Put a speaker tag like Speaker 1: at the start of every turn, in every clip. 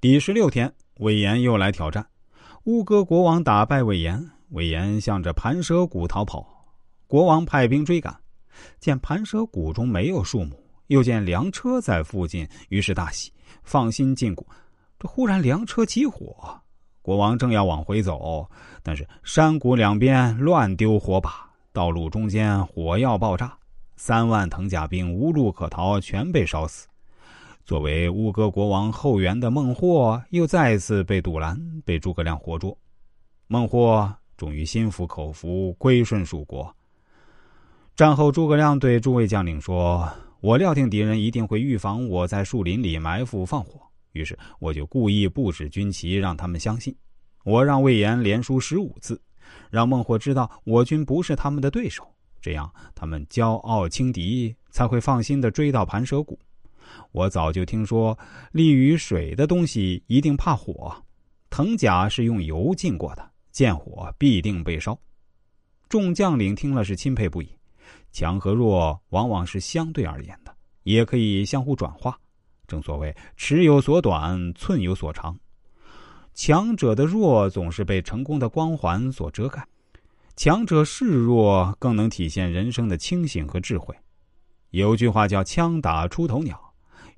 Speaker 1: 第十六天，魏延又来挑战。乌戈国王打败魏延，魏延向着盘蛇谷逃跑。国王派兵追赶，见盘蛇谷中没有树木，又见粮车在附近，于是大喜，放心进谷。这忽然粮车起火，国王正要往回走，但是山谷两边乱丢火把，道路中间火药爆炸，三万藤甲兵无路可逃，全被烧死。作为乌戈国王后援的孟获又再次被堵拦，被诸葛亮活捉。孟获终于心服口服，归顺蜀国。战后，诸葛亮对诸位将领说：“我料定敌人一定会预防我在树林里埋伏放火，于是我就故意布置军旗，让他们相信。我让魏延连输十五次，让孟获知道我军不是他们的对手，这样他们骄傲轻敌，才会放心的追到盘蛇谷。”我早就听说，立于水的东西一定怕火。藤甲是用油浸过的，见火必定被烧。众将领听了是钦佩不已。强和弱往往是相对而言的，也可以相互转化。正所谓尺有所短，寸有所长。强者的弱总是被成功的光环所遮盖，强者示弱更能体现人生的清醒和智慧。有句话叫“枪打出头鸟”。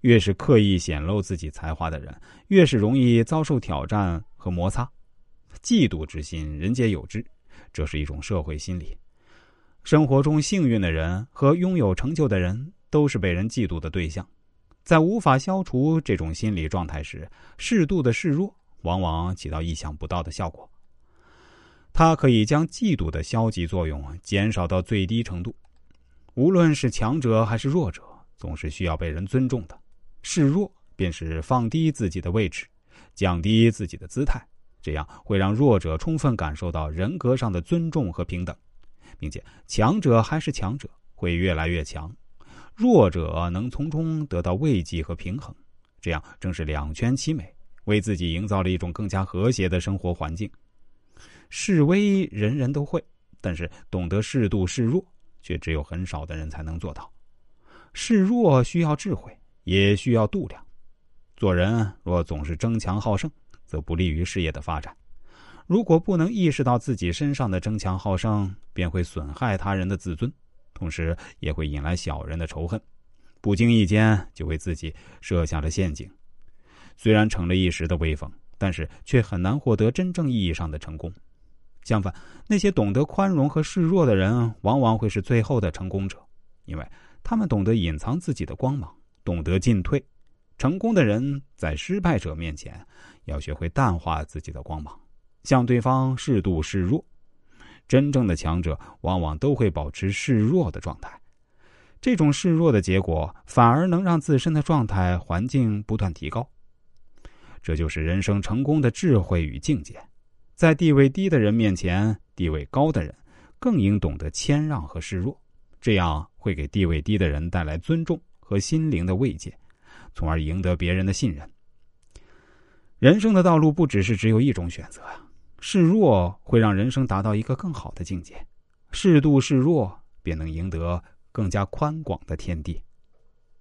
Speaker 1: 越是刻意显露自己才华的人，越是容易遭受挑战和摩擦。嫉妒之心，人皆有之，这是一种社会心理。生活中幸运的人和拥有成就的人，都是被人嫉妒的对象。在无法消除这种心理状态时，适度的示弱，往往起到意想不到的效果。它可以将嫉妒的消极作用减少到最低程度。无论是强者还是弱者，总是需要被人尊重的。示弱便是放低自己的位置，降低自己的姿态，这样会让弱者充分感受到人格上的尊重和平等，并且强者还是强者，会越来越强，弱者能从中得到慰藉和平衡，这样正是两全其美，为自己营造了一种更加和谐的生活环境。示威人人都会，但是懂得适度示弱，却只有很少的人才能做到。示弱需要智慧。也需要度量。做人若总是争强好胜，则不利于事业的发展。如果不能意识到自己身上的争强好胜，便会损害他人的自尊，同时也会引来小人的仇恨。不经意间就为自己设下了陷阱。虽然成了一时的威风，但是却很难获得真正意义上的成功。相反，那些懂得宽容和示弱的人，往往会是最后的成功者，因为他们懂得隐藏自己的光芒。懂得进退，成功的人在失败者面前要学会淡化自己的光芒，向对方适度示弱。真正的强者往往都会保持示弱的状态，这种示弱的结果反而能让自身的状态环境不断提高。这就是人生成功的智慧与境界。在地位低的人面前，地位高的人更应懂得谦让和示弱，这样会给地位低的人带来尊重。和心灵的慰藉，从而赢得别人的信任。人生的道路不只是只有一种选择啊！示弱会让人生达到一个更好的境界，适度示弱便能赢得更加宽广的天地。